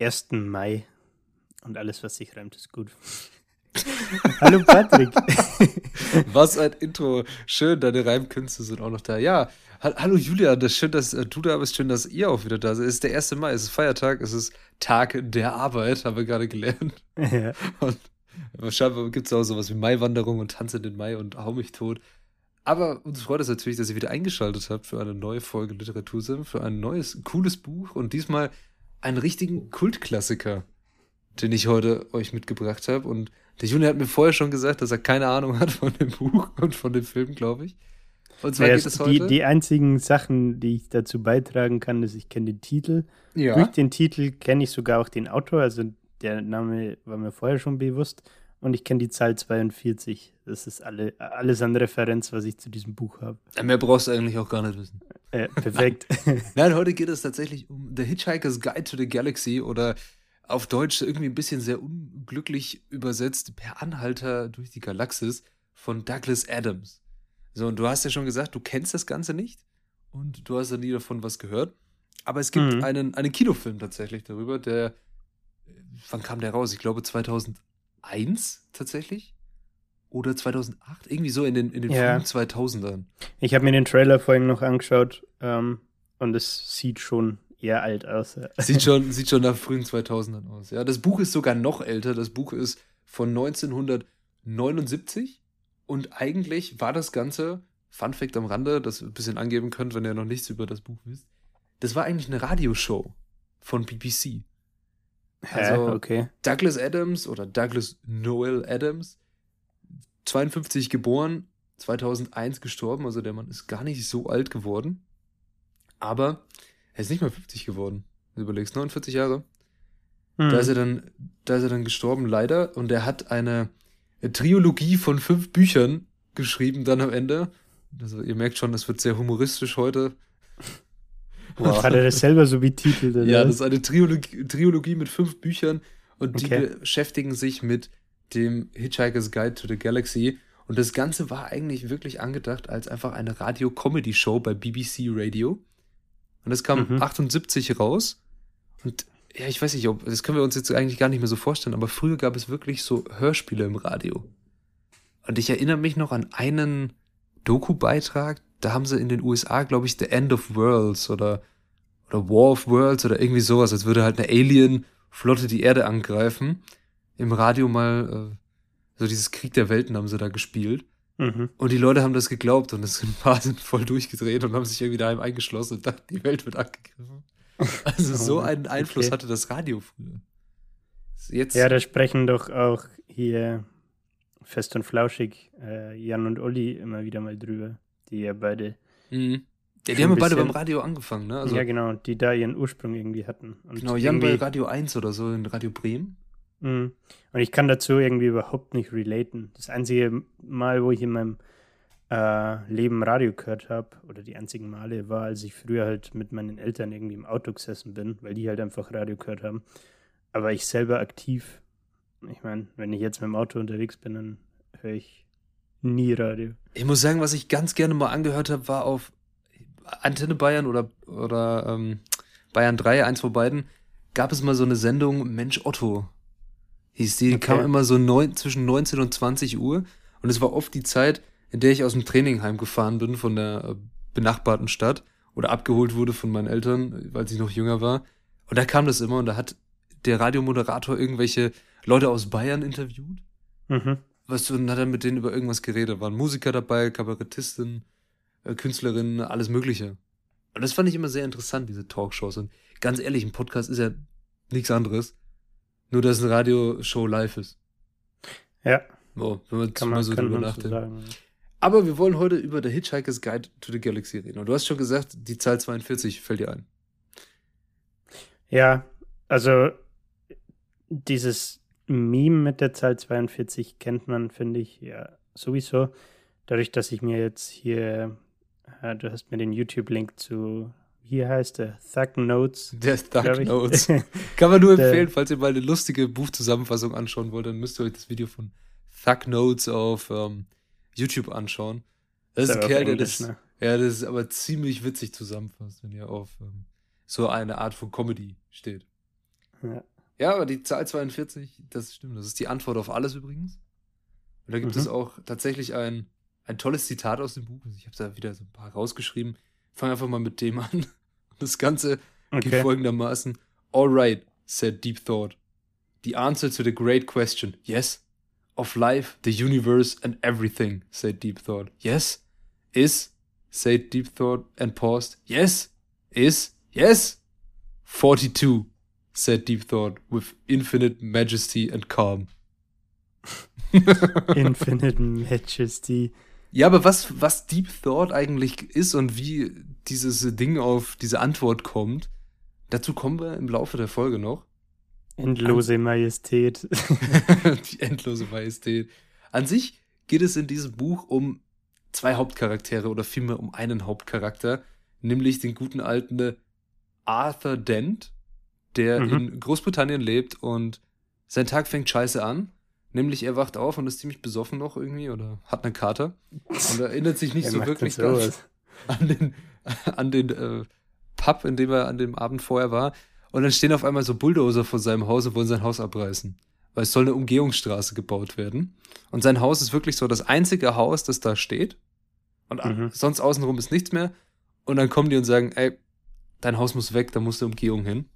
1. Mai. Und alles, was sich reimt, ist gut. Hallo Patrick. Was ein Intro. Schön, deine Reimkünste sind auch noch da. Ja, hallo Julia, das ist schön, dass äh, du da bist, schön, dass ihr auch wieder da seid. Es ist der 1. Mai, es ist Feiertag, es ist Tag der Arbeit, haben wir gerade gelernt. Ja. Und wahrscheinlich gibt es auch sowas wie Maiwanderung und Tanz in den Mai und Hau mich tot. Aber uns freut es natürlich, dass ihr wieder eingeschaltet habt für eine neue Folge Literatursim, für ein neues, cooles Buch und diesmal einen richtigen Kultklassiker, den ich heute euch mitgebracht habe. Und der Juni hat mir vorher schon gesagt, dass er keine Ahnung hat von dem Buch und von dem Film, glaube ich. Und zwar ja, geht es heute. Die, die einzigen Sachen, die ich dazu beitragen kann, ist, ich kenne den Titel. Ja. Durch den Titel kenne ich sogar auch den Autor, also der Name war mir vorher schon bewusst und ich kenne die Zahl 42. Das ist alle, alles an Referenz, was ich zu diesem Buch habe. Mehr brauchst du eigentlich auch gar nicht wissen. Äh, perfekt. Nein, heute geht es tatsächlich um The Hitchhiker's Guide to the Galaxy oder auf Deutsch irgendwie ein bisschen sehr unglücklich übersetzt Per Anhalter durch die Galaxis von Douglas Adams. So, und du hast ja schon gesagt, du kennst das Ganze nicht und du hast ja nie davon was gehört. Aber es gibt mhm. einen, einen Kinofilm tatsächlich darüber, der, wann kam der raus? Ich glaube 2000 2001 tatsächlich. Oder 2008, irgendwie so in den, in den ja. frühen 2000ern. Ich habe mir den Trailer vorhin noch angeschaut ähm, und es sieht schon eher alt aus. Sieht schon, sieht schon nach frühen 2000ern aus. Ja, das Buch ist sogar noch älter. Das Buch ist von 1979 und eigentlich war das Ganze, Fun Fact am Rande, das ihr ein bisschen angeben könnt, wenn ihr noch nichts über das Buch wisst, das war eigentlich eine Radioshow von BBC. Also okay. Douglas Adams oder Douglas Noel Adams, 52 geboren, 2001 gestorben, also der Mann ist gar nicht so alt geworden. Aber er ist nicht mal 50 geworden. Du überlegst, 49 Jahre. Hm. Da ist er dann, da ist er dann gestorben, leider. Und er hat eine, eine Trilogie von fünf Büchern geschrieben dann am Ende. Also ihr merkt schon, das wird sehr humoristisch heute. Wow. Hat er das selber so betitelt? Oder? Ja, das ist eine Triologie, Triologie mit fünf Büchern und die beschäftigen sich mit dem Hitchhiker's Guide to the Galaxy. Und das Ganze war eigentlich wirklich angedacht als einfach eine Radio-Comedy-Show bei BBC Radio. Und das kam mhm. 78 raus. Und ja, ich weiß nicht, ob, das können wir uns jetzt eigentlich gar nicht mehr so vorstellen, aber früher gab es wirklich so Hörspiele im Radio. Und ich erinnere mich noch an einen Doku-Beitrag, da haben sie in den USA, glaube ich, The End of Worlds oder, oder War of Worlds oder irgendwie sowas, als würde halt eine Alien-Flotte die Erde angreifen. Im Radio mal, äh, so dieses Krieg der Welten haben sie da gespielt. Mhm. Und die Leute haben das geglaubt und es ein paar sind voll durchgedreht und haben sich irgendwie daheim eingeschlossen und dachten, die Welt wird angegriffen. Also so einen Einfluss okay. hatte das Radio früher. Jetzt ja, da sprechen doch auch hier fest und flauschig äh, Jan und Olli immer wieder mal drüber die ja beide. Mhm. Ja, die haben ja beide beim Radio angefangen, ne? Also, ja, genau, die da ihren Ursprung irgendwie hatten. Und genau, Jan bei Radio 1 oder so in Radio Bremen. Mhm. Und ich kann dazu irgendwie überhaupt nicht relaten. Das einzige Mal, wo ich in meinem äh, Leben Radio gehört habe, oder die einzigen Male, war, als ich früher halt mit meinen Eltern irgendwie im Auto gesessen bin, weil die halt einfach Radio gehört haben. Aber ich selber aktiv, ich meine, wenn ich jetzt mit dem Auto unterwegs bin, dann höre ich Nie Radio. Ich muss sagen, was ich ganz gerne mal angehört habe, war auf Antenne Bayern oder, oder ähm, Bayern 3, eins von beiden, gab es mal so eine Sendung Mensch Otto. Hieß die, die okay. kam immer so neun, zwischen 19 und 20 Uhr. Und es war oft die Zeit, in der ich aus dem Training heimgefahren bin von der äh, benachbarten Stadt oder abgeholt wurde von meinen Eltern, weil ich noch jünger war. Und da kam das immer und da hat der Radiomoderator irgendwelche Leute aus Bayern interviewt. Mhm was du, dann hat er mit denen über irgendwas geredet. Waren Musiker dabei, Kabarettistin, äh, Künstlerinnen, alles Mögliche. Und das fand ich immer sehr interessant, diese Talkshows. Und ganz ehrlich, ein Podcast ist ja nichts anderes. Nur, dass eine Radioshow live ist. Ja. Oh, wenn man, kann man so drüber nachdenkt. Aber wir wollen heute über The Hitchhiker's Guide to the Galaxy reden. Und du hast schon gesagt, die Zahl 42 fällt dir ein. Ja, also dieses Meme mit der Zahl 42 kennt man, finde ich, ja sowieso. Dadurch, dass ich mir jetzt hier, äh, du hast mir den YouTube-Link zu, hier heißt der Thug Notes. Der Thug Notes. Kann man nur empfehlen, falls ihr mal eine lustige Buchzusammenfassung anschauen wollt, dann müsst ihr euch das Video von Thug Notes auf ähm, YouTube anschauen. Das ist ein Kerl, der das, ne? ja, das ist aber ziemlich witzig zusammenfasst, wenn ihr auf ähm, so eine Art von Comedy steht. Ja. Ja, aber die Zahl 42, das stimmt, das ist die Antwort auf alles übrigens. Und da gibt mhm. es auch tatsächlich ein, ein tolles Zitat aus dem Buch. Ich habe da wieder so ein paar rausgeschrieben. Fang einfach mal mit dem an. Das Ganze okay. geht folgendermaßen. All right, said Deep Thought. The answer to the great question, yes, of life, the universe and everything, said Deep Thought. Yes, is, said Deep Thought and paused. Yes, is, yes, 42, said Deep Thought with infinite majesty and calm. infinite majesty. Ja, aber was, was Deep Thought eigentlich ist und wie dieses Ding auf diese Antwort kommt, dazu kommen wir im Laufe der Folge noch. Endlose Majestät. Die endlose Majestät. An sich geht es in diesem Buch um zwei Hauptcharaktere oder vielmehr um einen Hauptcharakter, nämlich den guten alten Arthur Dent, der mhm. in Großbritannien lebt und sein Tag fängt scheiße an. Nämlich er wacht auf und ist ziemlich besoffen noch irgendwie oder hat einen Kater und erinnert sich nicht so wirklich ganz an den, an den äh, Pub, in dem er an dem Abend vorher war. Und dann stehen auf einmal so Bulldozer vor seinem Haus und wollen sein Haus abreißen. Weil es soll eine Umgehungsstraße gebaut werden. Und sein Haus ist wirklich so das einzige Haus, das da steht. Und mhm. sonst außenrum ist nichts mehr. Und dann kommen die und sagen, ey, dein Haus muss weg, da muss eine Umgehung hin.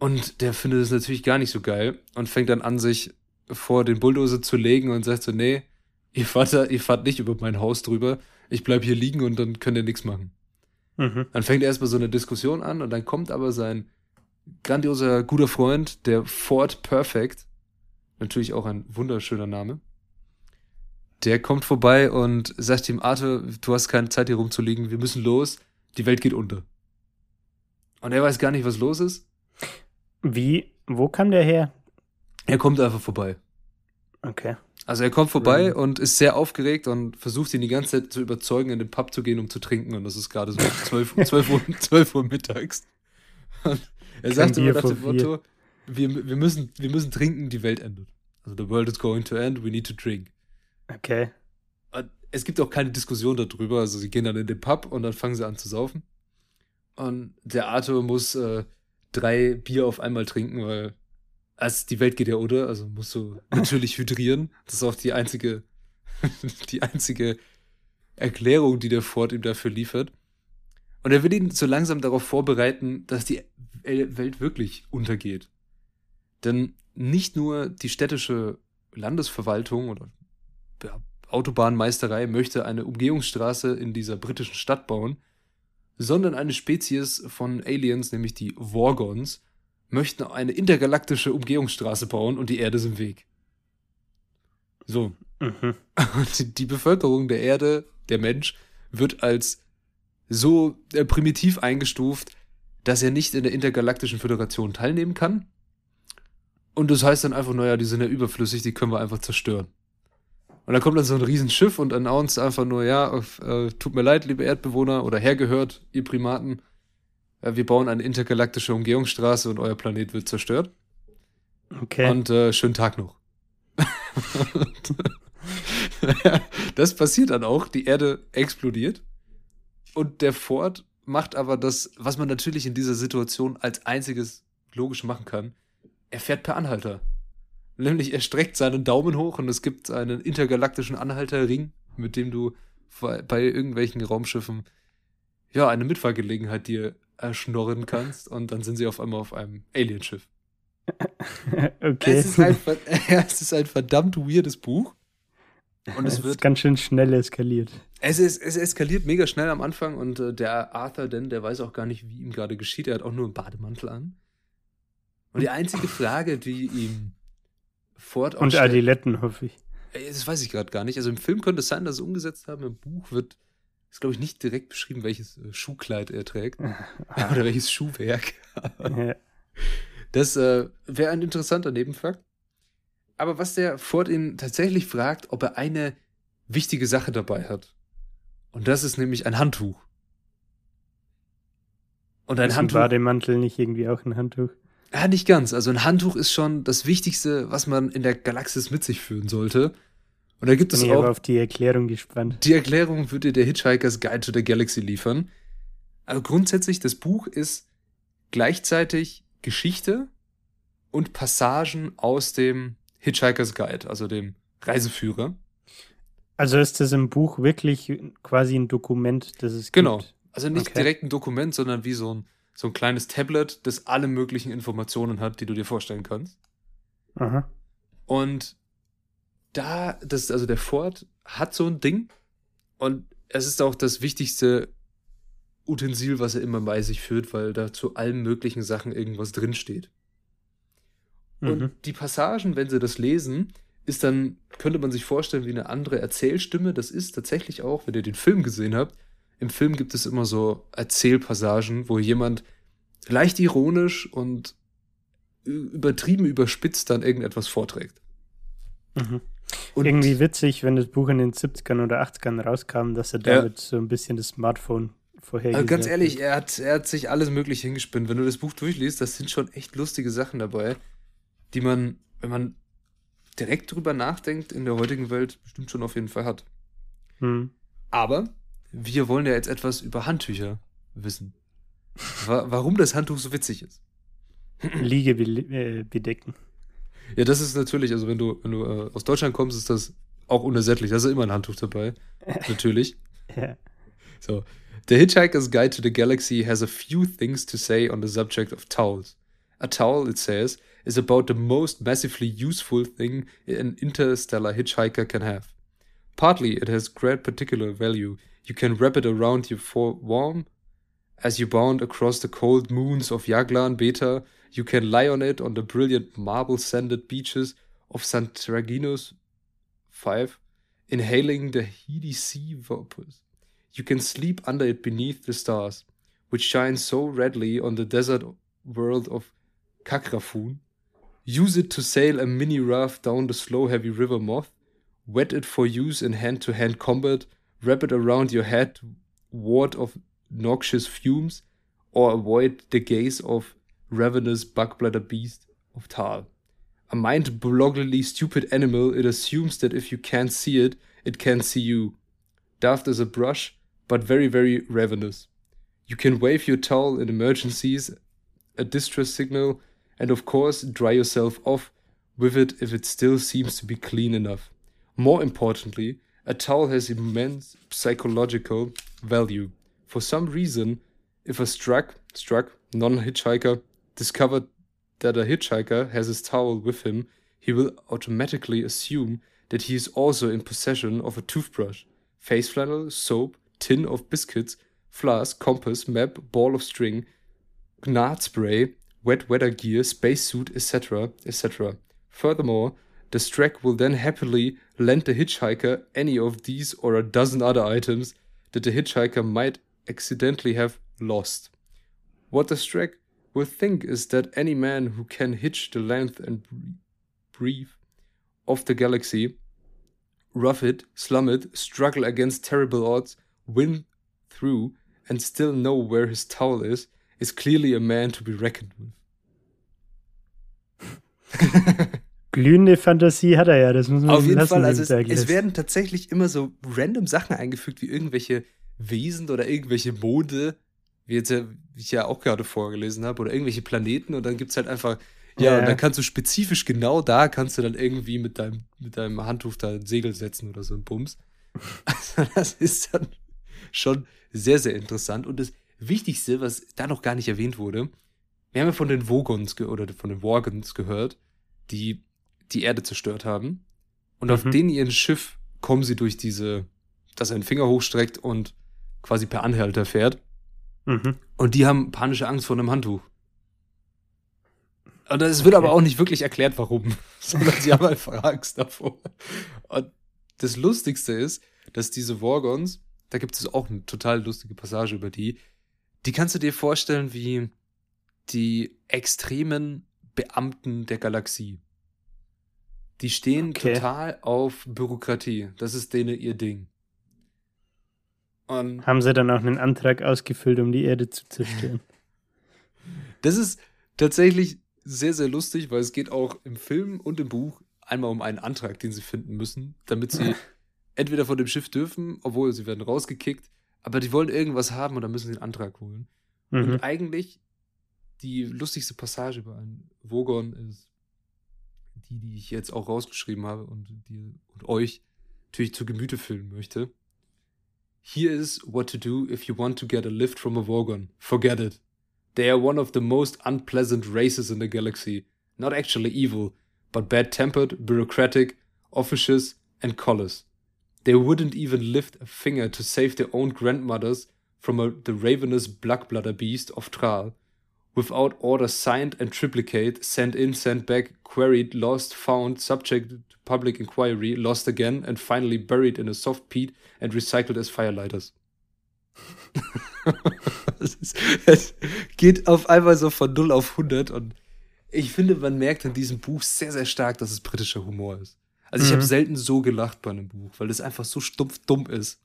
Und der findet es natürlich gar nicht so geil und fängt dann an, sich vor den Bulldozer zu legen und sagt so, nee, ihr fahrt, da, ihr fahrt nicht über mein Haus drüber, ich bleib hier liegen und dann könnt ihr nichts machen. Mhm. Dann fängt erstmal so eine Diskussion an und dann kommt aber sein grandioser guter Freund, der Ford Perfect, natürlich auch ein wunderschöner Name, der kommt vorbei und sagt ihm, Arthur, du hast keine Zeit hier rumzuliegen, wir müssen los, die Welt geht unter. Und er weiß gar nicht, was los ist. Wie, wo kam der her? Er kommt einfach vorbei. Okay. Also er kommt vorbei mhm. und ist sehr aufgeregt und versucht ihn die ganze Zeit zu überzeugen, in den Pub zu gehen, um zu trinken. Und das ist gerade so 12, 12, Uhr, 12 Uhr mittags. Und er sagt immer nach dem Motto, wir, wir, müssen, wir müssen trinken, die Welt endet. Also the world is going to end, we need to drink. Okay. Und es gibt auch keine Diskussion darüber. Also sie gehen dann in den Pub und dann fangen sie an zu saufen. Und der Arthur muss äh, drei Bier auf einmal trinken, weil also die Welt geht ja oder, also musst du natürlich hydrieren. Das ist auch die einzige, die einzige Erklärung, die der Ford ihm dafür liefert. Und er will ihn so langsam darauf vorbereiten, dass die Welt wirklich untergeht. Denn nicht nur die städtische Landesverwaltung oder Autobahnmeisterei möchte eine Umgehungsstraße in dieser britischen Stadt bauen, sondern eine Spezies von Aliens, nämlich die Vorgons, möchten eine intergalaktische Umgehungsstraße bauen und die Erde ist im Weg. So. Mhm. Und die Bevölkerung der Erde, der Mensch, wird als so äh, primitiv eingestuft, dass er nicht in der intergalaktischen Föderation teilnehmen kann. Und das heißt dann einfach, naja, die sind ja überflüssig, die können wir einfach zerstören. Und dann kommt dann so ein Riesenschiff und announced einfach nur, ja, äh, tut mir leid, liebe Erdbewohner oder hergehört, ihr Primaten, äh, wir bauen eine intergalaktische Umgehungsstraße und euer Planet wird zerstört. Okay. Und äh, schönen Tag noch. das passiert dann auch, die Erde explodiert und der Ford macht aber das, was man natürlich in dieser Situation als einziges logisch machen kann. Er fährt per Anhalter. Nämlich er streckt seinen Daumen hoch und es gibt einen intergalaktischen Anhalterring, mit dem du bei irgendwelchen Raumschiffen ja eine Mitfahrgelegenheit dir erschnorren kannst und dann sind sie auf einmal auf einem Alienschiff. okay. Es ist, ein, es ist ein verdammt weirdes Buch. Und es, es wird ganz schön schnell eskaliert. Es, ist, es eskaliert mega schnell am Anfang und äh, der Arthur, denn der weiß auch gar nicht, wie ihm gerade geschieht. Er hat auch nur einen Bademantel an. Und die einzige Frage, die ihm Ford Und Adiletten, hoffe ich. Das weiß ich gerade gar nicht. Also im Film könnte es sein, dass sie umgesetzt haben. Im Buch wird ist, glaube ich, nicht direkt beschrieben, welches äh, Schuhkleid er trägt. Oder welches Schuhwerk. Das äh, wäre ein interessanter Nebenfakt. Aber was der Ford ihn tatsächlich fragt, ob er eine wichtige Sache dabei hat. Und das ist nämlich ein Handtuch. Und ein ist Handtuch. Ein Bademantel nicht irgendwie auch ein Handtuch? Ja, nicht ganz. Also ein Handtuch ist schon das Wichtigste, was man in der Galaxis mit sich führen sollte. Und da gibt es Bin auch. Ich auf die Erklärung gespannt. Die Erklärung wird dir der Hitchhiker's Guide to the Galaxy liefern. Aber grundsätzlich, das Buch ist gleichzeitig Geschichte und Passagen aus dem Hitchhiker's Guide, also dem Reiseführer. Also ist das im Buch wirklich quasi ein Dokument, das es genau. gibt? Genau. Also nicht okay. direkt ein Dokument, sondern wie so ein, so ein kleines Tablet, das alle möglichen Informationen hat, die du dir vorstellen kannst. Aha. Und da, das, also der Ford hat so ein Ding und es ist auch das wichtigste Utensil, was er immer bei sich führt, weil da zu allen möglichen Sachen irgendwas drinsteht. Mhm. Und die Passagen, wenn sie das lesen, ist dann, könnte man sich vorstellen, wie eine andere Erzählstimme. Das ist tatsächlich auch, wenn ihr den Film gesehen habt, im Film gibt es immer so Erzählpassagen, wo jemand leicht ironisch und übertrieben überspitzt dann irgendetwas vorträgt. Mhm. Und Irgendwie witzig, wenn das Buch in den 70ern oder 80ern rauskam, dass er damit ja. so ein bisschen das Smartphone vorhergesagt also Ganz ehrlich, er hat, er hat sich alles Mögliche hingespinnt. Wenn du das Buch durchliest, das sind schon echt lustige Sachen dabei, die man, wenn man direkt drüber nachdenkt, in der heutigen Welt bestimmt schon auf jeden Fall hat. Hm. Aber wir wollen ja jetzt etwas über Handtücher wissen. Wa warum das Handtuch so witzig ist. Liege äh, bedecken. Ja, das ist natürlich, also wenn du, wenn du äh, aus Deutschland kommst, ist das auch unersättlich. Da ist immer ein Handtuch dabei. natürlich. ja. So. The Hitchhiker's Guide to the Galaxy has a few things to say on the subject of towels. A towel, it says, is about the most massively useful thing an interstellar hitchhiker can have. Partly, it has great particular value. You can wrap it around you for warm. As you bound across the cold moons of Yaglan Beta, you can lie on it on the brilliant marble-sanded beaches of Santraginus 5, inhaling the heady sea vapors. You can sleep under it beneath the stars, which shine so redly on the desert world of Kakrafun. Use it to sail a mini raft down the slow heavy river Moth. Wet it for use in hand to hand combat. Wrap it around your head, ward of noxious fumes, or avoid the gaze of ravenous bugbladder beast of Tal. A mind-bogglingly stupid animal, it assumes that if you can't see it, it can't see you. Daft as a brush, but very, very ravenous. You can wave your towel in emergencies, a distress signal, and of course, dry yourself off with it if it still seems to be clean enough. More importantly, a towel has immense psychological value. For some reason, if a struck, struck non-hitchhiker discovered that a hitchhiker has his towel with him, he will automatically assume that he is also in possession of a toothbrush, face flannel, soap, tin of biscuits, flask, compass, map, ball of string, gnat spray, wet weather gear, spacesuit, etc., etc. Furthermore, the Strack will then happily lend the hitchhiker any of these or a dozen other items that the hitchhiker might accidentally have lost. What the Strack will think is that any man who can hitch the length and breathe of the galaxy, rough it, slum it, struggle against terrible odds, win through, and still know where his towel is, is clearly a man to be reckoned with. Glühende Fantasie hat er ja, das muss man Auf jeden Fall, also es, es, werden tatsächlich immer so random Sachen eingefügt, wie irgendwelche Wesen oder irgendwelche Mode, wie jetzt ja, wie ich ja auch gerade vorgelesen habe, oder irgendwelche Planeten und dann gibt es halt einfach, ja, ja, und dann kannst du spezifisch genau da kannst du dann irgendwie mit deinem, mit deinem Handtuch da ein Segel setzen oder so ein Bums. Also das ist dann schon sehr, sehr interessant. Und das Wichtigste, was da noch gar nicht erwähnt wurde, wir haben ja von den Vogons oder von den Worgons gehört, die die Erde zerstört haben. Und mhm. auf denen ihren Schiff kommen sie durch diese, dass er einen Finger hochstreckt und quasi per Anhalter fährt. Mhm. Und die haben panische Angst vor einem Handtuch. Und es wird okay. aber auch nicht wirklich erklärt, warum, sondern sie haben einfach Angst davor. Und das Lustigste ist, dass diese Worgons, da gibt es auch eine total lustige Passage über die, die kannst du dir vorstellen wie die extremen Beamten der Galaxie. Die stehen okay. total auf Bürokratie. Das ist denen ihr Ding. Und Haben sie dann auch einen Antrag ausgefüllt, um die Erde zu zerstören? das ist tatsächlich sehr, sehr lustig, weil es geht auch im Film und im Buch einmal um einen Antrag, den sie finden müssen, damit sie entweder von dem Schiff dürfen, obwohl sie werden rausgekickt, aber die wollen irgendwas haben und dann müssen sie einen Antrag holen. Mhm. Und eigentlich die lustigste Passage über einen Vogon ist die, die ich jetzt auch rausgeschrieben habe und die und euch natürlich zu Gemüte fühlen möchte. Here is what to do if you want to get a lift from a Vogon. Forget it. They are one of the most unpleasant races in the galaxy. Not actually evil, but bad tempered, bureaucratic, officious, and callous. They wouldn't even lift a finger to save their own grandmothers from a, the ravenous blackbladder beast of Tral, without orders signed and triplicate, sent in, sent back, queried, lost, found, subject to public inquiry, lost again, and finally buried in a soft peat and recycled as firelighters. es, es geht auf einmal so von 0 auf 100 und ich finde, man merkt in diesem Buch sehr, sehr stark, dass es britischer Humor ist. Also ich mhm. habe selten so gelacht bei einem Buch, weil es einfach so stumpf dumm ist.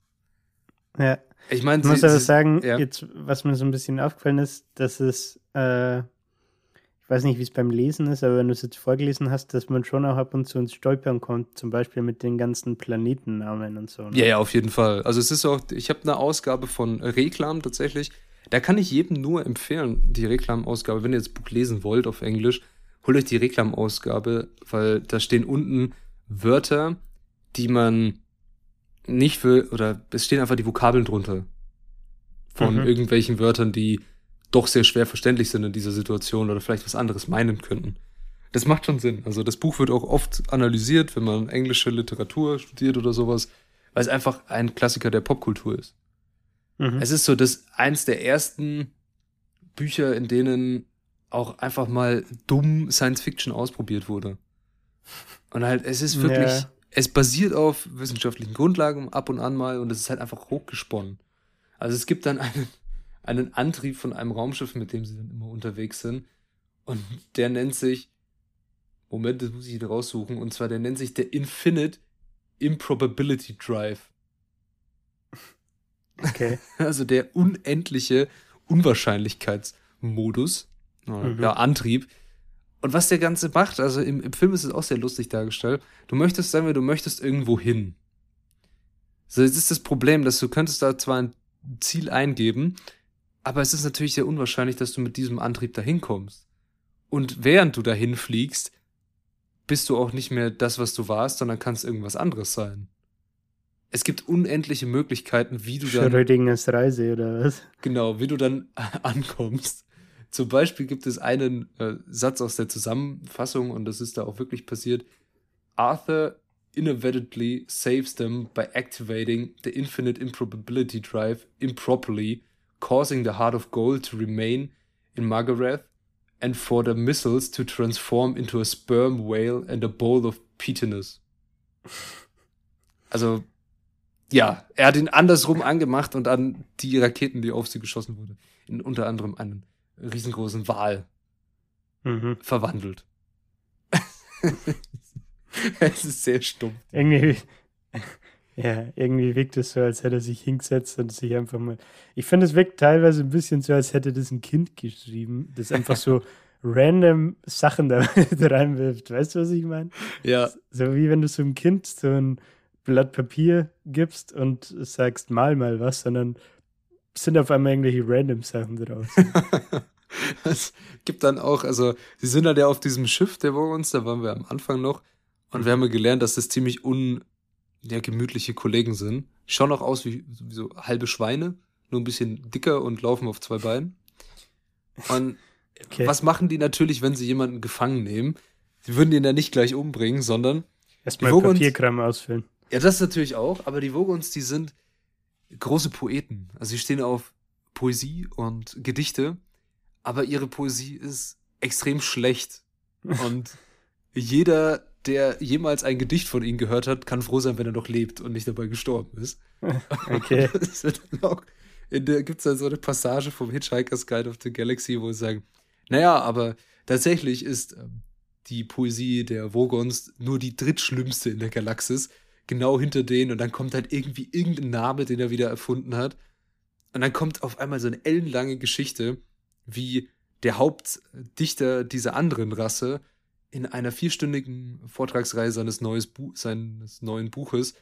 Ja. Ich meine, ich muss aber sagen, ja. jetzt, was mir so ein bisschen aufgefallen ist, dass es, äh, ich weiß nicht, wie es beim Lesen ist, aber wenn du es jetzt vorgelesen hast, dass man schon auch ab und zu ins Stolpern kommt, zum Beispiel mit den ganzen Planetennamen und so. Ne? Ja, ja, auf jeden Fall. Also es ist auch, ich habe eine Ausgabe von Reklam tatsächlich. Da kann ich jedem nur empfehlen, die Reklamausgabe, wenn ihr das Buch lesen wollt auf Englisch, holt euch die Reklamausgabe, weil da stehen unten Wörter, die man nicht für, oder es stehen einfach die Vokabeln drunter. Von mhm. irgendwelchen Wörtern, die doch sehr schwer verständlich sind in dieser Situation oder vielleicht was anderes meinen könnten. Das macht schon Sinn. Also das Buch wird auch oft analysiert, wenn man englische Literatur studiert oder sowas, weil es einfach ein Klassiker der Popkultur ist. Mhm. Es ist so, dass eins der ersten Bücher, in denen auch einfach mal dumm Science Fiction ausprobiert wurde. Und halt, es ist wirklich, ja es basiert auf wissenschaftlichen Grundlagen ab und an mal und es ist halt einfach hochgesponnen. Also es gibt dann einen, einen Antrieb von einem Raumschiff, mit dem sie dann immer unterwegs sind. Und der nennt sich, Moment, das muss ich wieder raussuchen, und zwar der nennt sich der Infinite Improbability Drive. Okay. Also der unendliche Unwahrscheinlichkeitsmodus, mhm. ja, Antrieb, und was der Ganze macht, also im, im Film ist es auch sehr lustig dargestellt. Du möchtest, sagen wir, du möchtest irgendwo hin. So, jetzt ist das Problem, dass du könntest da zwar ein Ziel eingeben, aber es ist natürlich sehr unwahrscheinlich, dass du mit diesem Antrieb dahin kommst. Und während du dahin fliegst, bist du auch nicht mehr das, was du warst, sondern kannst irgendwas anderes sein. Es gibt unendliche Möglichkeiten, wie du dann. Schrödingers Reise oder was? Genau, wie du dann ankommst. Zum Beispiel gibt es einen äh, Satz aus der Zusammenfassung, und das ist da auch wirklich passiert. Arthur inadvertently saves them by activating the infinite improbability drive improperly, causing the heart of gold to remain in Margareth and for the missiles to transform into a sperm whale and a bowl of peatiness. Also, ja, er hat ihn andersrum angemacht und an die Raketen, die auf sie geschossen wurden, in unter anderem einen riesengroßen Wal mhm. verwandelt. es ist sehr stumpf. Irgendwie, ja, irgendwie wirkt es so, als hätte er sich hingesetzt und sich einfach mal. Ich finde, es wirkt teilweise ein bisschen so, als hätte das ein Kind geschrieben, das einfach so random Sachen da reinwirft. Weißt du, was ich meine? Ja. So wie wenn du so einem Kind so ein Blatt Papier gibst und sagst, mal mal was, sondern sind auf einmal irgendwelche random Sachen draus. es gibt dann auch, also, sie sind halt ja auf diesem Schiff der Wogons, da waren wir am Anfang noch. Und wir haben ja gelernt, dass das ziemlich un, ja, gemütliche Kollegen sind. Schauen auch aus wie, wie so halbe Schweine, nur ein bisschen dicker und laufen auf zwei Beinen. Und okay. was machen die natürlich, wenn sie jemanden gefangen nehmen? Sie würden ihn ja nicht gleich umbringen, sondern. Erstmal Papierkram ausfüllen. Ja, das natürlich auch, aber die Vogons, die sind, große Poeten. Also sie stehen auf Poesie und Gedichte, aber ihre Poesie ist extrem schlecht. Und jeder, der jemals ein Gedicht von ihnen gehört hat, kann froh sein, wenn er noch lebt und nicht dabei gestorben ist. Okay. in der gibt es dann so eine Passage vom Hitchhiker's Guide of the Galaxy, wo sie sagen, naja, aber tatsächlich ist ähm, die Poesie der Vogons nur die drittschlimmste in der Galaxis. Genau hinter denen. Und dann kommt halt irgendwie irgendein Name, den er wieder erfunden hat. Und dann kommt auf einmal so eine ellenlange Geschichte, wie der Hauptdichter dieser anderen Rasse in einer vierstündigen Vortragsreihe seines, Bu seines neuen Buches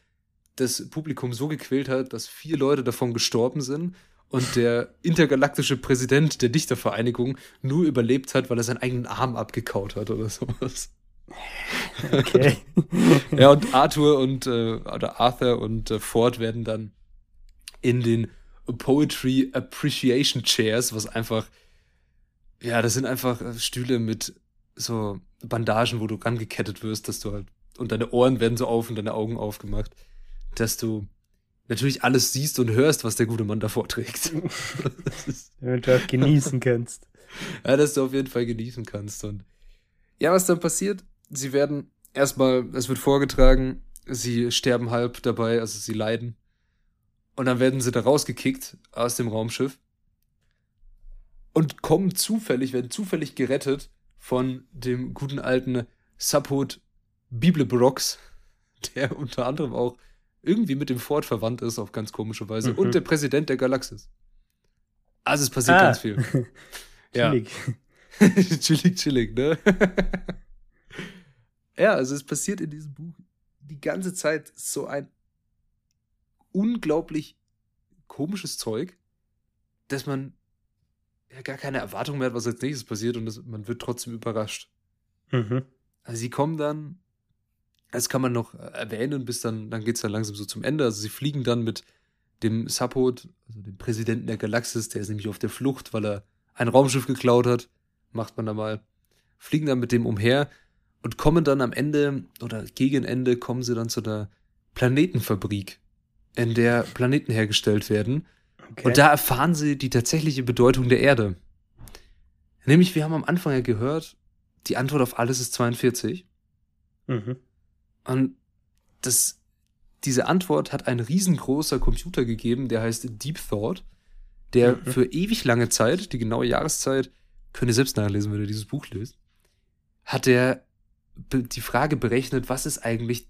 das Publikum so gequält hat, dass vier Leute davon gestorben sind und der intergalaktische Präsident der Dichtervereinigung nur überlebt hat, weil er seinen eigenen Arm abgekaut hat oder sowas. Okay. ja, und Arthur und äh, oder Arthur und äh, Ford werden dann in den Poetry Appreciation Chairs, was einfach, ja, das sind einfach äh, Stühle mit so Bandagen, wo du rangekettet wirst, dass du halt, und deine Ohren werden so auf und deine Augen aufgemacht, dass du natürlich alles siehst und hörst, was der gute Mann da vorträgt. Damit du auch genießen kannst. Ja, dass du auf jeden Fall genießen kannst. Und ja, was dann passiert? Sie werden erstmal, es wird vorgetragen, sie sterben halb dabei, also sie leiden. Und dann werden sie da rausgekickt aus dem Raumschiff und kommen zufällig, werden zufällig gerettet von dem guten alten Subhut Biblebrox, der unter anderem auch irgendwie mit dem Ford verwandt ist, auf ganz komische Weise, mhm. und der Präsident der Galaxis. Also es passiert ah. ganz viel. chillig. chillig, chillig, ne? Ja, also es passiert in diesem Buch die ganze Zeit so ein unglaublich komisches Zeug, dass man ja gar keine Erwartung mehr hat, was als nächstes passiert und das, man wird trotzdem überrascht. Mhm. Also sie kommen dann, das kann man noch erwähnen, bis dann, dann geht es dann langsam so zum Ende. Also sie fliegen dann mit dem Support, also dem Präsidenten der Galaxis, der ist nämlich auf der Flucht, weil er ein Raumschiff geklaut hat, macht man da mal, fliegen dann mit dem umher und kommen dann am Ende oder gegen Ende kommen sie dann zu der Planetenfabrik, in der Planeten hergestellt werden. Okay. Und da erfahren sie die tatsächliche Bedeutung der Erde. Nämlich, wir haben am Anfang ja gehört, die Antwort auf alles ist 42. Mhm. Und das, diese Antwort hat ein riesengroßer Computer gegeben, der heißt Deep Thought, der mhm. für ewig lange Zeit, die genaue Jahreszeit, könnt ihr selbst nachlesen, wenn ihr dieses Buch lest, hat er die Frage berechnet, was ist eigentlich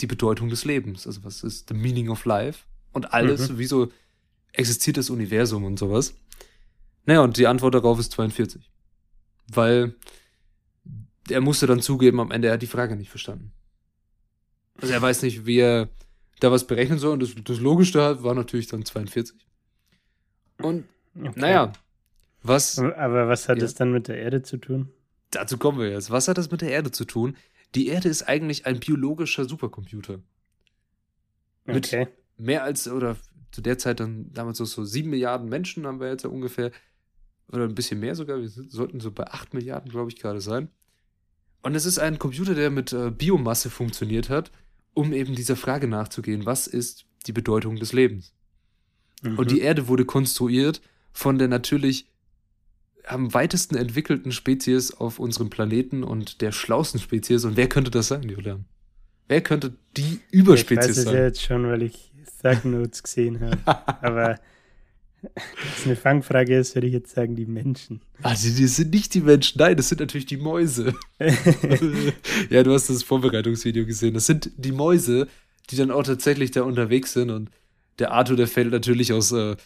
die Bedeutung des Lebens? Also was ist the meaning of life? Und alles, mhm. wieso existiert das Universum und sowas? Naja, und die Antwort darauf ist 42. Weil er musste dann zugeben, am Ende er hat die Frage nicht verstanden. Also er weiß nicht, wie er da was berechnen soll. Und das, das Logischste war natürlich dann 42. Und okay. naja, was. Aber was hat ja, das dann mit der Erde zu tun? Dazu kommen wir jetzt. Was hat das mit der Erde zu tun? Die Erde ist eigentlich ein biologischer Supercomputer. Mit okay. mehr als, oder zu der Zeit dann damals so, so sieben Milliarden Menschen haben wir jetzt ja ungefähr, oder ein bisschen mehr sogar, wir sollten so bei acht Milliarden, glaube ich, gerade sein. Und es ist ein Computer, der mit äh, Biomasse funktioniert hat, um eben dieser Frage nachzugehen, was ist die Bedeutung des Lebens? Mhm. Und die Erde wurde konstruiert von der natürlich am weitesten entwickelten Spezies auf unserem Planeten und der schlausten Spezies. Und wer könnte das sein, Julian? Wer könnte die Überspezies sein? Ich weiß es ja jetzt schon, weil ich Thug gesehen habe. Aber das eine Fangfrage ist, würde ich jetzt sagen, die Menschen. Also, die sind nicht die Menschen, nein, das sind natürlich die Mäuse. ja, du hast das Vorbereitungsvideo gesehen. Das sind die Mäuse, die dann auch tatsächlich da unterwegs sind. Und der Arthur, der fällt natürlich aus, äh,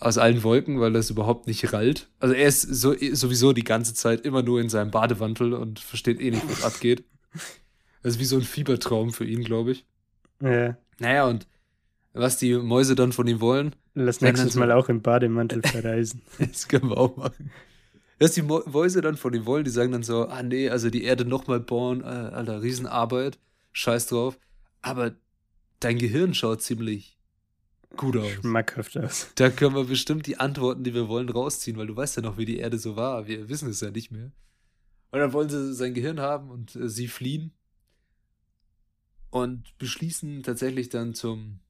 aus allen Wolken, weil das überhaupt nicht rallt. Also, er ist so, sowieso die ganze Zeit immer nur in seinem Badewantel und versteht eh nicht, was abgeht. Das ist wie so ein Fiebertraum für ihn, glaube ich. Ja. Naja, und was die Mäuse dann von ihm wollen. Lass nächstes Mal auch im Bademantel verreisen. das können wir auch machen. Was die Mäuse dann von ihm wollen, die sagen dann so, ah nee, also die Erde nochmal bauen, äh, alter, Riesenarbeit, scheiß drauf. Aber dein Gehirn schaut ziemlich gut aus. Schmackhaft aus. Da können wir bestimmt die Antworten, die wir wollen, rausziehen, weil du weißt ja noch, wie die Erde so war. Wir wissen es ja nicht mehr. Und dann wollen sie sein Gehirn haben und äh, sie fliehen und beschließen tatsächlich dann zum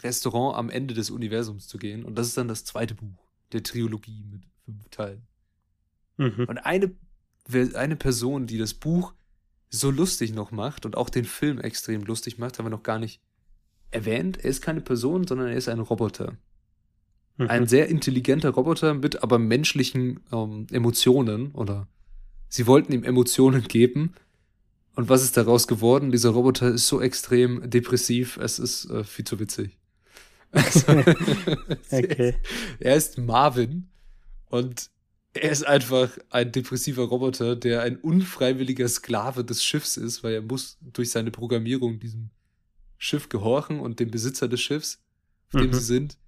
Restaurant am Ende des Universums zu gehen. Und das ist dann das zweite Buch der Trilogie mit fünf Teilen. Mhm. Und eine, eine Person, die das Buch so lustig noch macht und auch den Film extrem lustig macht, haben wir noch gar nicht erwähnt. Er ist keine Person, sondern er ist ein Roboter. Mhm. Ein sehr intelligenter Roboter mit aber menschlichen ähm, Emotionen oder sie wollten ihm Emotionen geben. Und was ist daraus geworden? Dieser Roboter ist so extrem depressiv, es ist äh, viel zu witzig. Also, okay. Er ist Marvin und er ist einfach ein depressiver Roboter, der ein unfreiwilliger Sklave des Schiffs ist, weil er muss durch seine Programmierung diesem Schiff gehorchen und dem Besitzer des Schiffs, auf dem mhm. sie sind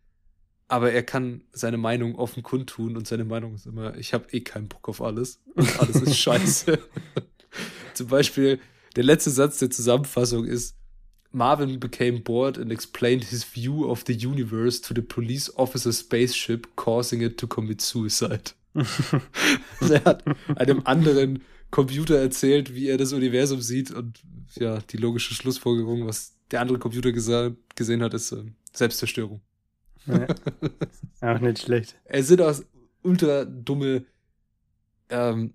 aber er kann seine Meinung offen kundtun und seine Meinung ist immer, ich habe eh keinen Bock auf alles und alles ist scheiße. Zum Beispiel, der letzte Satz der Zusammenfassung ist, Marvin became bored and explained his view of the universe to the police officer's spaceship, causing it to commit suicide. also er hat einem anderen Computer erzählt, wie er das Universum sieht und ja, die logische Schlussfolgerung, was der andere Computer gesehen hat, ist äh, Selbstzerstörung. Ja. Auch nicht schlecht. Es sind auch ultra dumme ähm,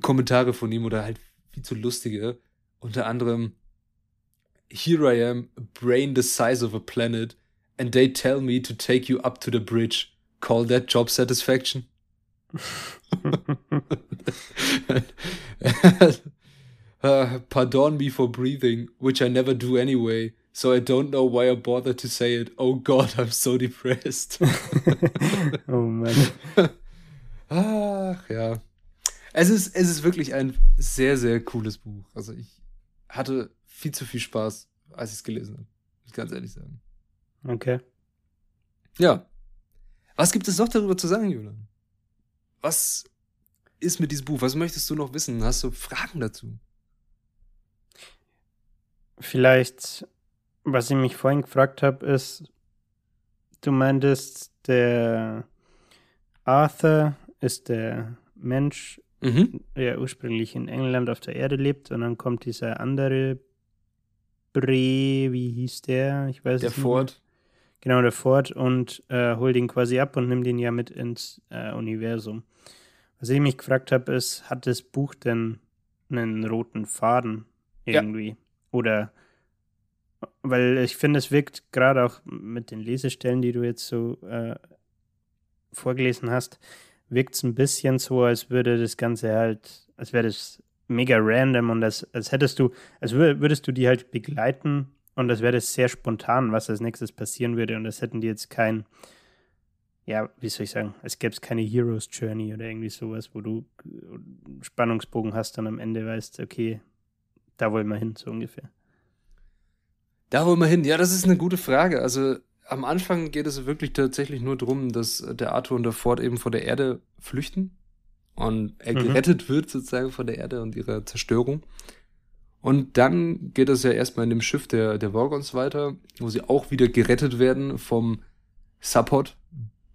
Kommentare von ihm oder halt viel zu lustige. Unter anderem, Here I am, brain the size of a planet, and they tell me to take you up to the bridge. Call that job satisfaction? uh, pardon me for breathing, which I never do anyway. So I don't know why I bothered to say it. Oh God, I'm so depressed. oh Mann. Ach ja. Es ist, es ist wirklich ein sehr, sehr cooles Buch. Also ich hatte viel zu viel Spaß, als ich es gelesen habe. Muss ich ganz ehrlich sagen. Okay. Ja. Was gibt es noch darüber zu sagen, Julian? Was ist mit diesem Buch? Was möchtest du noch wissen? Hast du Fragen dazu? Vielleicht was ich mich vorhin gefragt habe, ist, du meintest, der Arthur ist der Mensch, mhm. der ursprünglich in England auf der Erde lebt, und dann kommt dieser andere Bre, wie hieß der? Ich weiß der es nicht. Der Ford. Genau, der Ford und äh, holt ihn quasi ab und nimmt ihn ja mit ins äh, Universum. Was ich mich gefragt habe, ist, hat das Buch denn einen roten Faden irgendwie? Ja. Oder weil ich finde, es wirkt gerade auch mit den Lesestellen, die du jetzt so äh, vorgelesen hast, wirkt es ein bisschen so, als würde das Ganze halt, als wäre das mega random und als, als hättest du, als würdest du die halt begleiten und als wäre das sehr spontan, was als nächstes passieren würde und das hätten die jetzt kein, ja, wie soll ich sagen, es gäbe es keine Heroes Journey oder irgendwie sowas, wo du Spannungsbogen hast und am Ende weißt, okay, da wollen wir hin, so ungefähr. Da wollen wir hin. Ja, das ist eine gute Frage. Also am Anfang geht es wirklich tatsächlich nur darum, dass der Arthur und der Ford eben vor der Erde flüchten und er mhm. gerettet wird sozusagen von der Erde und ihrer Zerstörung. Und dann geht es ja erstmal in dem Schiff der, der Vorgons weiter, wo sie auch wieder gerettet werden vom Support,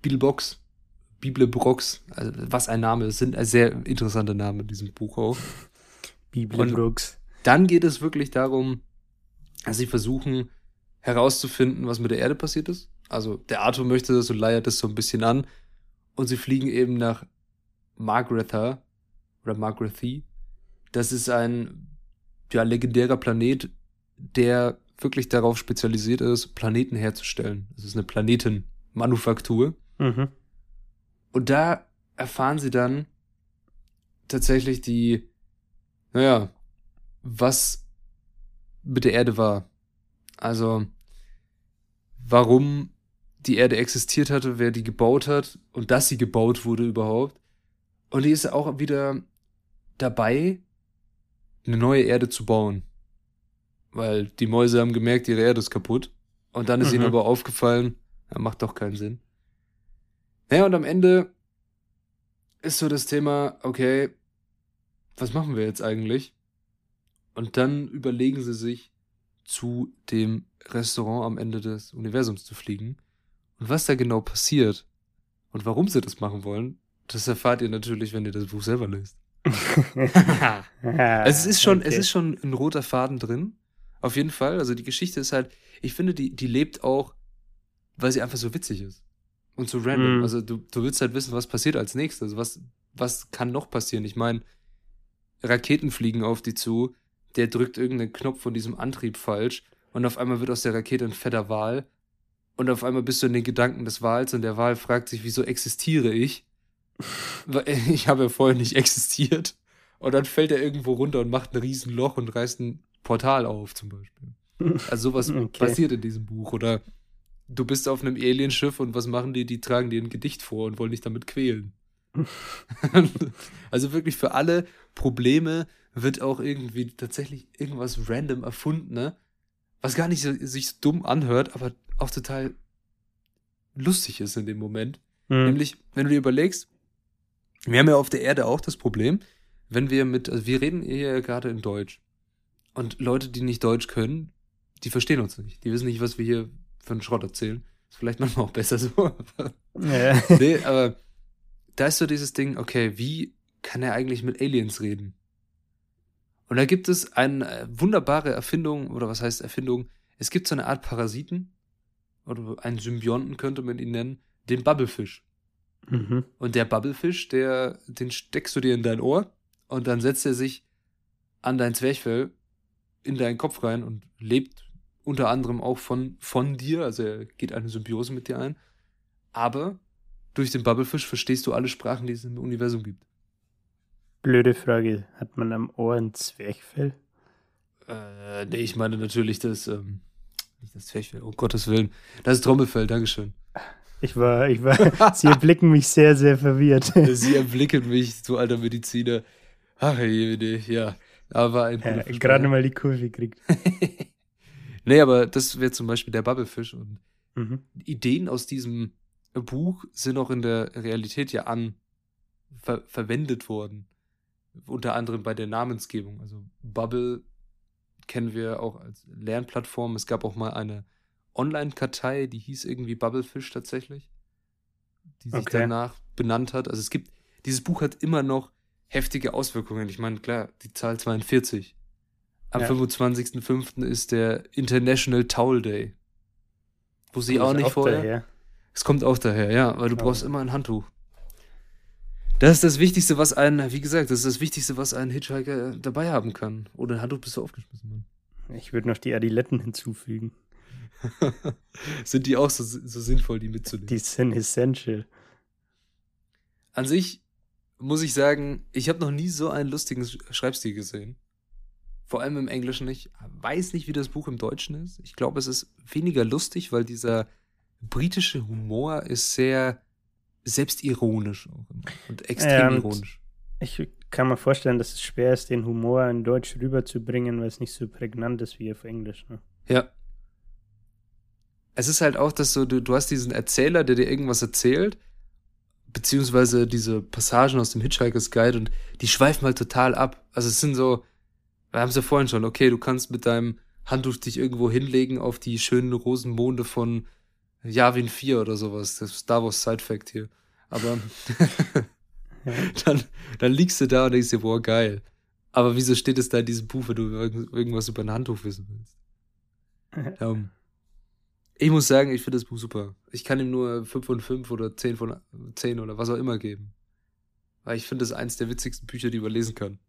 Billbox, Biblebrox, also was ein Name, es sind ein sehr interessanter Name in diesem Buch auch. Biblebrox. Dann geht es wirklich darum, also sie versuchen herauszufinden, was mit der Erde passiert ist. Also der Arthur möchte das und leiert das so ein bisschen an. Und sie fliegen eben nach Margretha oder Margrethy. Das ist ein ja, legendärer Planet, der wirklich darauf spezialisiert ist, Planeten herzustellen. Das ist eine Planetenmanufaktur. Mhm. Und da erfahren sie dann tatsächlich die, naja, was mit der Erde war. Also, warum die Erde existiert hatte, wer die gebaut hat und dass sie gebaut wurde überhaupt. Und die ist auch wieder dabei, eine neue Erde zu bauen. Weil die Mäuse haben gemerkt, ihre Erde ist kaputt. Und dann ist mhm. ihnen aber aufgefallen, ja, macht doch keinen Sinn. Naja, und am Ende ist so das Thema, okay, was machen wir jetzt eigentlich? Und dann überlegen sie sich, zu dem Restaurant am Ende des Universums zu fliegen. Und was da genau passiert und warum sie das machen wollen, das erfahrt ihr natürlich, wenn ihr das Buch selber lest. es ist schon, okay. es ist schon ein roter Faden drin. Auf jeden Fall. Also die Geschichte ist halt, ich finde, die, die lebt auch, weil sie einfach so witzig ist. Und so random. Mm. Also du, du willst halt wissen, was passiert als nächstes. Was, was kann noch passieren? Ich meine, Raketen fliegen auf die zu der drückt irgendeinen Knopf von diesem Antrieb falsch und auf einmal wird aus der Rakete ein fetter Wal Und auf einmal bist du in den Gedanken des Wals und der Wal fragt sich, wieso existiere ich? ich habe ja vorher nicht existiert. Und dann fällt er irgendwo runter und macht ein Riesenloch und reißt ein Portal auf, zum Beispiel. Also sowas okay. passiert in diesem Buch. Oder du bist auf einem Alienschiff und was machen die? Die tragen dir ein Gedicht vor und wollen dich damit quälen. also wirklich für alle Probleme wird auch irgendwie tatsächlich irgendwas random erfunden, ne? Was gar nicht so, sich so dumm anhört, aber auch total lustig ist in dem Moment. Mhm. Nämlich, wenn du dir überlegst, wir haben ja auf der Erde auch das Problem, wenn wir mit, also wir reden hier gerade in Deutsch. Und Leute, die nicht Deutsch können, die verstehen uns nicht. Die wissen nicht, was wir hier für einen Schrott erzählen. Ist vielleicht manchmal auch besser so. ja. Nee, aber da ist so dieses Ding, okay, wie kann er eigentlich mit Aliens reden? Und da gibt es eine wunderbare Erfindung, oder was heißt Erfindung? Es gibt so eine Art Parasiten, oder einen Symbionten könnte man ihn nennen, den Bubblefish. Mhm. Und der Bubblefish, der, den steckst du dir in dein Ohr und dann setzt er sich an dein Zwerchfell in deinen Kopf rein und lebt unter anderem auch von, von dir, also er geht eine Symbiose mit dir ein. Aber durch den Bubblefish verstehst du alle Sprachen, die es im Universum gibt. Blöde Frage. Hat man am Ohr ein Zwerchfell? Äh, nee, ich meine natürlich das, ähm, nicht das Zwerchfell, um Gottes Willen. Das ist Trommelfell, Dankeschön. Ich war, ich war, Sie erblicken mich sehr, sehr verwirrt. Sie erblicken mich, du alter Mediziner. Ach, je, ja. Aber ein ja, Gerade mal die Kurve gekriegt. nee, aber das wäre zum Beispiel der Bubblefish. Und mhm. Ideen aus diesem Buch sind auch in der Realität ja an ver verwendet worden. Unter anderem bei der Namensgebung. Also Bubble kennen wir auch als Lernplattform. Es gab auch mal eine Online-Kartei, die hieß irgendwie Bubblefish tatsächlich, die sich okay. danach benannt hat. Also es gibt, dieses Buch hat immer noch heftige Auswirkungen. Ich meine, klar, die Zahl 42. Am ja. 25.05. ist der International Towel Day. Wo sie auch nicht vorher. Daher. Es kommt auch daher, ja, weil du oh. brauchst immer ein Handtuch. Das ist das Wichtigste, was ein, wie gesagt, das ist das Wichtigste, was ein Hitchhiker dabei haben kann. Oder ein Handtuch bist du aufgeschmissen, Mann. Ich würde noch die Adiletten hinzufügen. sind die auch so, so sinnvoll, die mitzunehmen? Die sind essential. An sich muss ich sagen, ich habe noch nie so einen lustigen Schreibstil gesehen. Vor allem im Englischen nicht. Weiß nicht, wie das Buch im Deutschen ist. Ich glaube, es ist weniger lustig, weil dieser britische Humor ist sehr selbstironisch und extrem ja, ironisch. Ich kann mir vorstellen, dass es schwer ist, den Humor in Deutsch rüberzubringen, weil es nicht so prägnant ist wie auf Englisch. Ne? Ja. Es ist halt auch, dass so, du, du hast diesen Erzähler, der dir irgendwas erzählt, beziehungsweise diese Passagen aus dem Hitchhiker's Guide und die schweifen halt total ab. Also es sind so, wir haben es ja vorhin schon, okay, du kannst mit deinem Handtuch dich irgendwo hinlegen auf die schönen Rosenmonde von Javin 4 oder sowas. Das Star Wars Side Fact hier. Aber dann, dann liegst du da und denkst dir, boah, geil. Aber wieso steht es da in diesem Buch, wenn du irgendwas über ein Handtuch wissen willst? um, ich muss sagen, ich finde das Buch super. Ich kann ihm nur 5 von 5 oder 10 von 10 oder was auch immer geben. Weil ich finde das eins der witzigsten Bücher, die man lesen kann.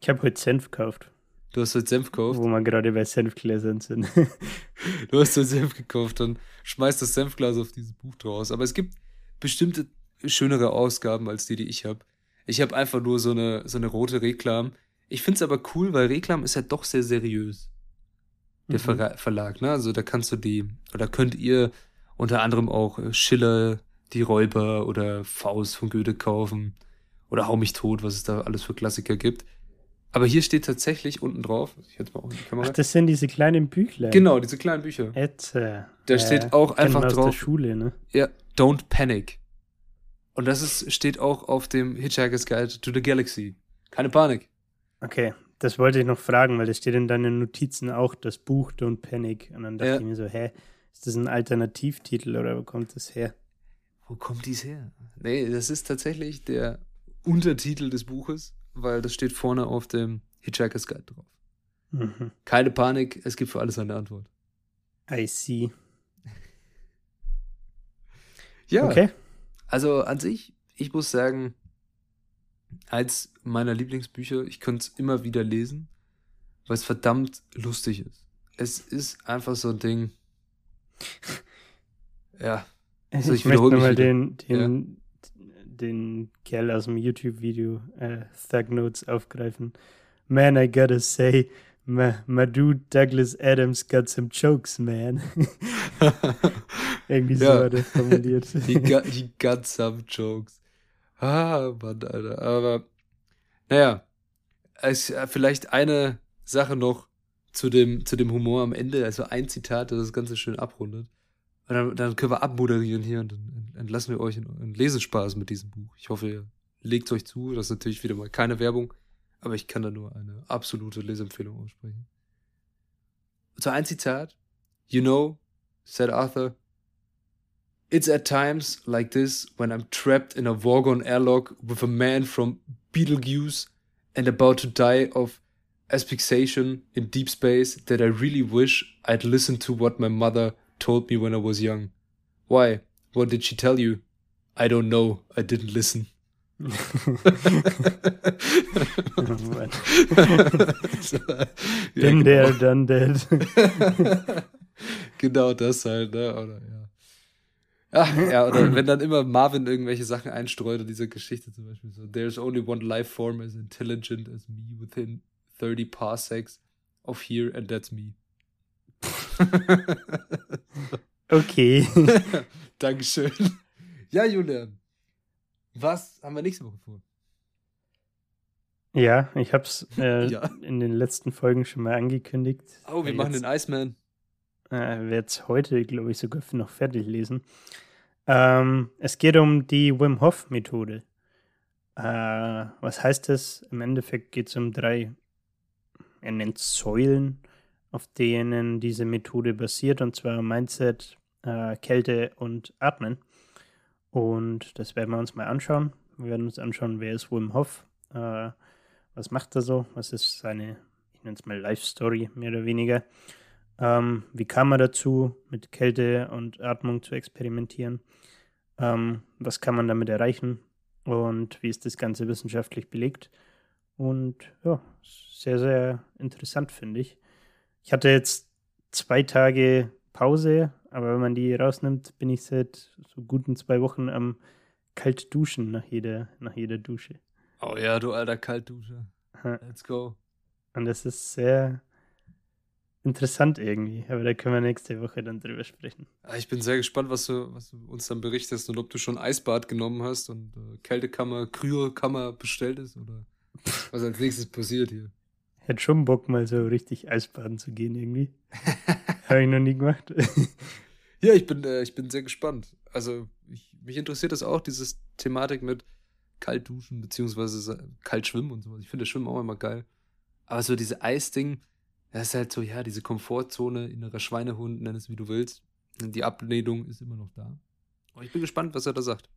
Ich habe heute Senf gekauft. Du hast heute Senf gekauft? Wo wir gerade bei Senfgläsern sind. du hast heute Senf gekauft, dann schmeißt das Senfglas auf dieses Buch draus. Aber es gibt bestimmte schönere Ausgaben als die, die ich habe. Ich habe einfach nur so eine, so eine rote Reklam. Ich finde es aber cool, weil Reklam ist ja doch sehr seriös. Der mhm. Ver Verlag, ne? Also da kannst du die, oder könnt ihr unter anderem auch äh, Schiller, die Räuber oder Faust von Goethe kaufen. Oder Hau mich tot, was es da alles für Klassiker gibt. Aber hier steht tatsächlich unten drauf, ich jetzt mal auch in die Kamera. Ach, das sind diese kleinen Büchlein. Genau, diese kleinen Bücher. Etze. Da äh, steht auch einfach aus drauf. Der Schule, ne? Ja, don't panic. Und das ist, steht auch auf dem Hitchhiker's Guide to the Galaxy. Keine Panik. Okay, das wollte ich noch fragen, weil das steht in deinen Notizen auch, das Buch Don't Panic. Und dann dachte ja. ich mir so, hä, ist das ein Alternativtitel oder wo kommt das her? Wo kommt dies her? Nee, das ist tatsächlich der Untertitel des Buches weil das steht vorne auf dem Hitchhiker's Guide drauf. Mhm. Keine Panik, es gibt für alles eine Antwort. I see. ja. Okay. Also an sich, ich muss sagen, als meiner Lieblingsbücher, ich könnte es immer wieder lesen, weil es verdammt lustig ist. Es ist einfach so ein Ding. Ja. Also ich, ich möchte nochmal den, den, ja. Den Kerl aus dem YouTube-Video äh, Thug Notes aufgreifen. Man, I gotta say, my, my dude Douglas Adams got some jokes, man. Irgendwie so hat er formuliert. he, got, he got some jokes. Ah, Mann, Alter. Aber, naja, es, äh, vielleicht eine Sache noch zu dem, zu dem Humor am Ende, also ein Zitat, das das Ganze schön abrundet. Und dann, dann können wir abmoderieren hier und dann entlassen wir euch in, in Lesespaß mit diesem Buch. Ich hoffe, ihr legt euch zu. Das ist natürlich wieder mal keine Werbung, aber ich kann da nur eine absolute Leseempfehlung aussprechen. So ein Zitat. You know, said Arthur, it's at times like this when I'm trapped in a Vorgon airlock with a man from Beetlejuice and about to die of asphyxiation in deep space that I really wish I'd listened to what my mother told me when I was young. Why? What did she tell you? I don't know. I didn't listen. Been there, done that. genau das halt, ne? Oder, ja. Ach, ja, oder wenn dann immer Marvin irgendwelche Sachen einstreut in dieser Geschichte zum Beispiel so, there's only one life form as intelligent as me within 30 parsecs of here and that's me. okay. Dankeschön. Ja, Julian. Was haben wir nächste Woche vor? Ja, ich habe es äh, ja. in den letzten Folgen schon mal angekündigt. Oh, wir machen jetzt, den Iceman. Äh, werde es heute, glaube ich, sogar noch fertig lesen. Ähm, es geht um die Wim Hof Methode. Äh, was heißt das? Im Endeffekt geht es um drei, er nennt Säulen, auf denen diese Methode basiert, und zwar Mindset, äh, Kälte und Atmen. Und das werden wir uns mal anschauen. Wir werden uns anschauen, wer ist Wim Hof, äh, was macht er so, was ist seine, ich nenne es mal Life Story, mehr oder weniger. Ähm, wie kam er dazu, mit Kälte und Atmung zu experimentieren? Ähm, was kann man damit erreichen? Und wie ist das Ganze wissenschaftlich belegt? Und ja, sehr, sehr interessant, finde ich. Ich hatte jetzt zwei Tage Pause, aber wenn man die rausnimmt, bin ich seit so guten zwei Wochen am kalt duschen nach jeder, nach jeder Dusche. Oh ja, du alter Kaltduscher. Let's go. Und das ist sehr, interessant irgendwie. Aber da können wir nächste Woche dann drüber sprechen. Ah, ich bin sehr gespannt, was du, was du uns dann berichtest und ob du schon Eisbad genommen hast und äh, Kältekammer, Kryokammer bestellt ist oder was als nächstes passiert hier. Hätte schon Bock, mal so richtig Eisbaden zu gehen irgendwie. Habe ich noch nie gemacht. ja, ich bin, äh, ich bin sehr gespannt. Also, ich, mich interessiert das auch, diese Thematik mit kalt duschen, beziehungsweise kalt schwimmen und sowas. Ich finde das Schwimmen auch immer geil. Aber so diese Eisding, das ist halt so, ja, diese Komfortzone, innerer Schweinehund, nenn es wie du willst. Die Ablehnung ist immer noch da. Aber ich bin gespannt, was er da sagt.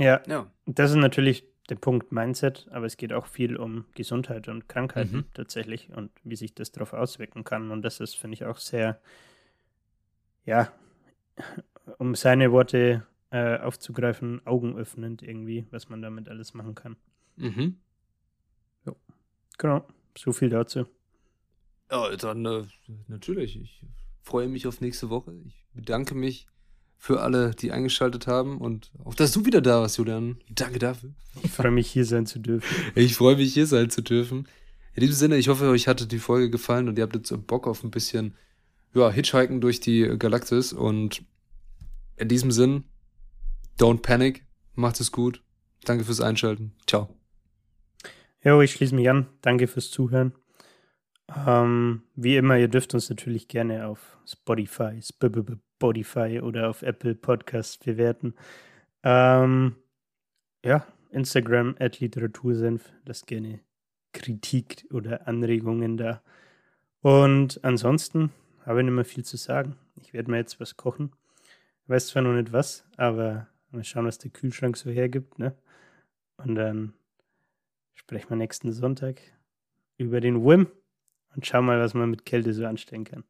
Ja, ja. das ist natürlich der Punkt Mindset, aber es geht auch viel um Gesundheit und Krankheiten mhm. tatsächlich und wie sich das darauf auswirken kann. Und das ist, finde ich, auch sehr, ja, um seine Worte äh, aufzugreifen, augenöffnend irgendwie, was man damit alles machen kann. Mhm. Ja, genau. So viel dazu. Ja, dann äh, natürlich. Ich freue mich auf nächste Woche. Ich bedanke mich für alle, die eingeschaltet haben und auch, dass du wieder da warst, Julian. Danke dafür. Ich freue mich, hier sein zu dürfen. Ich freue mich, hier sein zu dürfen. In diesem Sinne, ich hoffe, euch hatte die Folge gefallen und ihr habt jetzt Bock auf ein bisschen, ja, Hitchhiken durch die Galaxis und in diesem Sinn, don't panic, macht es gut. Danke fürs Einschalten. Ciao. Jo, ich schließe mich an. Danke fürs Zuhören. Ähm, wie immer, ihr dürft uns natürlich gerne auf Spotify, Spotify oder auf Apple Podcasts bewerten. Ähm, ja, Instagram at Literatursenf, lasst gerne Kritik oder Anregungen da. Und ansonsten habe ich nicht mehr viel zu sagen. Ich werde mir jetzt was kochen. Ich weiß zwar noch nicht was, aber mal schauen, was der Kühlschrank so hergibt, ne? Und dann sprechen wir nächsten Sonntag über den Wim und schauen mal, was man mit Kälte so anstellen kann.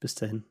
Bis dahin.